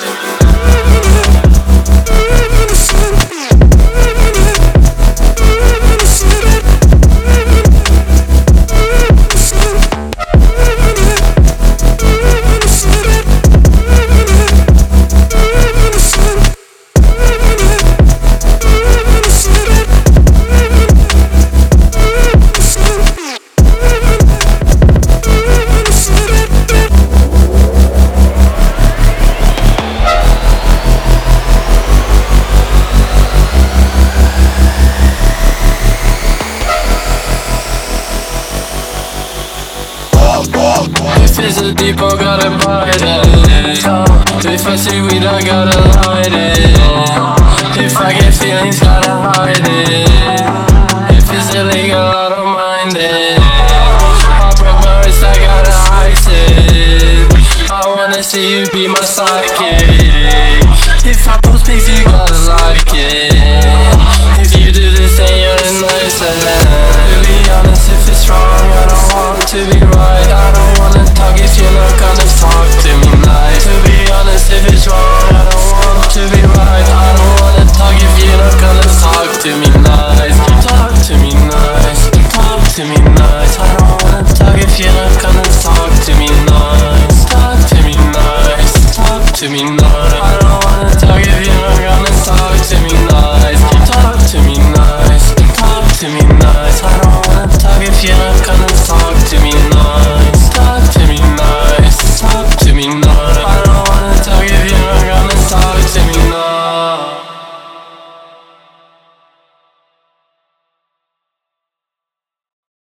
you. Is a deep, I gotta bite it. If I see weed, I gotta light it. If I get feelings, gotta hide it. If it's illegal, I don't mind it. I broke my wrist, I gotta ice it. I wanna see you be my sidekick. To me nice. I don't wanna talk if you're not gonna talk to me nice. Talk to me nice. Talk to me nice.